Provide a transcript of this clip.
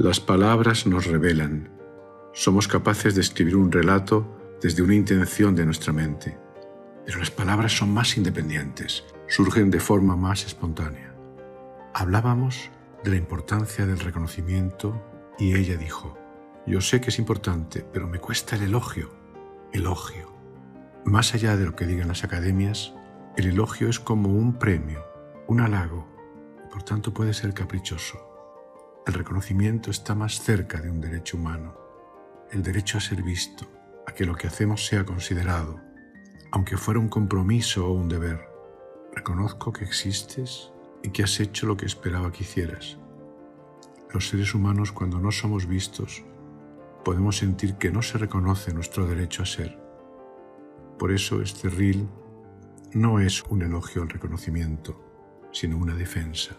Las palabras nos revelan. Somos capaces de escribir un relato desde una intención de nuestra mente, pero las palabras son más independientes, surgen de forma más espontánea. Hablábamos de la importancia del reconocimiento y ella dijo, yo sé que es importante, pero me cuesta el elogio. Elogio. Más allá de lo que digan las academias, el elogio es como un premio, un halago, y por tanto puede ser caprichoso. El reconocimiento está más cerca de un derecho humano, el derecho a ser visto, a que lo que hacemos sea considerado, aunque fuera un compromiso o un deber. Reconozco que existes y que has hecho lo que esperaba que hicieras. Los seres humanos cuando no somos vistos podemos sentir que no se reconoce nuestro derecho a ser. Por eso este reel no es un elogio al reconocimiento, sino una defensa.